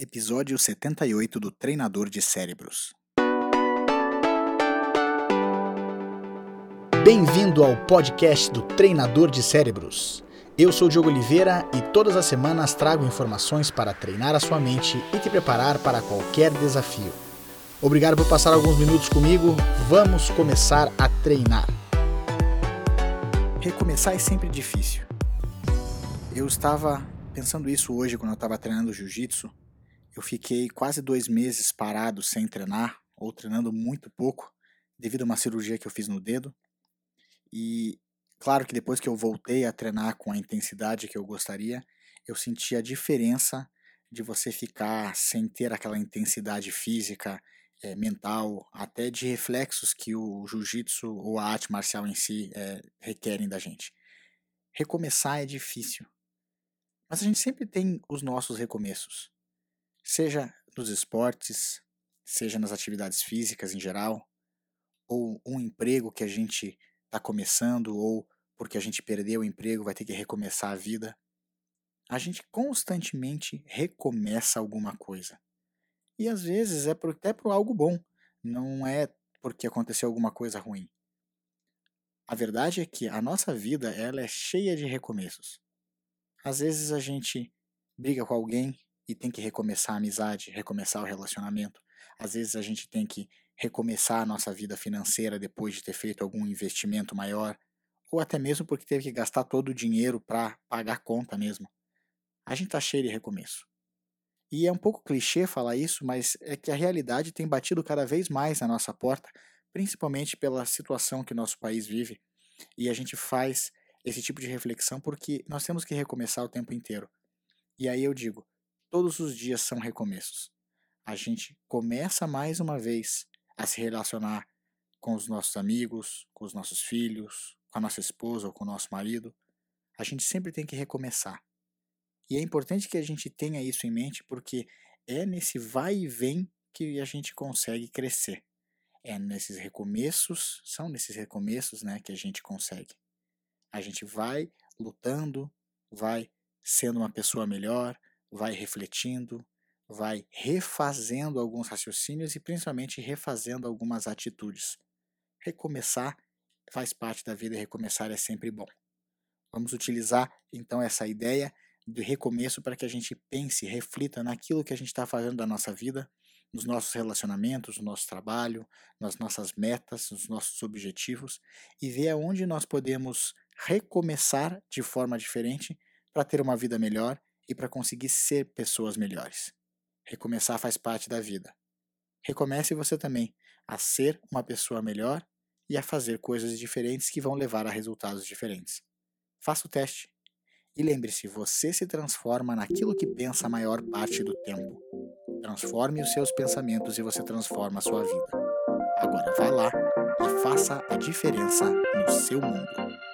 Episódio 78 do Treinador de Cérebros. Bem-vindo ao podcast do Treinador de Cérebros. Eu sou Diogo Oliveira e todas as semanas trago informações para treinar a sua mente e te preparar para qualquer desafio. Obrigado por passar alguns minutos comigo. Vamos começar a treinar. Recomeçar é sempre difícil. Eu estava pensando isso hoje quando eu estava treinando jiu-jitsu eu fiquei quase dois meses parado sem treinar, ou treinando muito pouco, devido a uma cirurgia que eu fiz no dedo. E claro que depois que eu voltei a treinar com a intensidade que eu gostaria, eu senti a diferença de você ficar sem ter aquela intensidade física, é, mental, até de reflexos que o jiu-jitsu ou a arte marcial em si é, requerem da gente. Recomeçar é difícil, mas a gente sempre tem os nossos recomeços seja nos esportes, seja nas atividades físicas em geral, ou um emprego que a gente está começando, ou porque a gente perdeu o emprego vai ter que recomeçar a vida. A gente constantemente recomeça alguma coisa. E às vezes é até por algo bom, não é porque aconteceu alguma coisa ruim. A verdade é que a nossa vida ela é cheia de recomeços. Às vezes a gente briga com alguém e tem que recomeçar a amizade, recomeçar o relacionamento. Às vezes a gente tem que recomeçar a nossa vida financeira depois de ter feito algum investimento maior, ou até mesmo porque teve que gastar todo o dinheiro para pagar conta mesmo. A gente está cheio de recomeço. E é um pouco clichê falar isso, mas é que a realidade tem batido cada vez mais na nossa porta, principalmente pela situação que nosso país vive. E a gente faz esse tipo de reflexão porque nós temos que recomeçar o tempo inteiro. E aí eu digo, Todos os dias são recomeços. A gente começa mais uma vez a se relacionar com os nossos amigos, com os nossos filhos, com a nossa esposa ou com o nosso marido. A gente sempre tem que recomeçar. E é importante que a gente tenha isso em mente porque é nesse vai e vem que a gente consegue crescer. É nesses recomeços, são nesses recomeços, né, que a gente consegue. A gente vai lutando, vai sendo uma pessoa melhor, vai refletindo, vai refazendo alguns raciocínios e principalmente refazendo algumas atitudes. Recomeçar faz parte da vida e recomeçar é sempre bom. Vamos utilizar então essa ideia do recomeço para que a gente pense, reflita naquilo que a gente está fazendo da nossa vida, nos nossos relacionamentos, no nosso trabalho, nas nossas metas, nos nossos objetivos e ver aonde nós podemos recomeçar de forma diferente para ter uma vida melhor e para conseguir ser pessoas melhores. Recomeçar faz parte da vida. Recomece você também a ser uma pessoa melhor e a fazer coisas diferentes que vão levar a resultados diferentes. Faça o teste. E lembre-se, você se transforma naquilo que pensa a maior parte do tempo. Transforme os seus pensamentos e você transforma a sua vida. Agora vá lá e faça a diferença no seu mundo.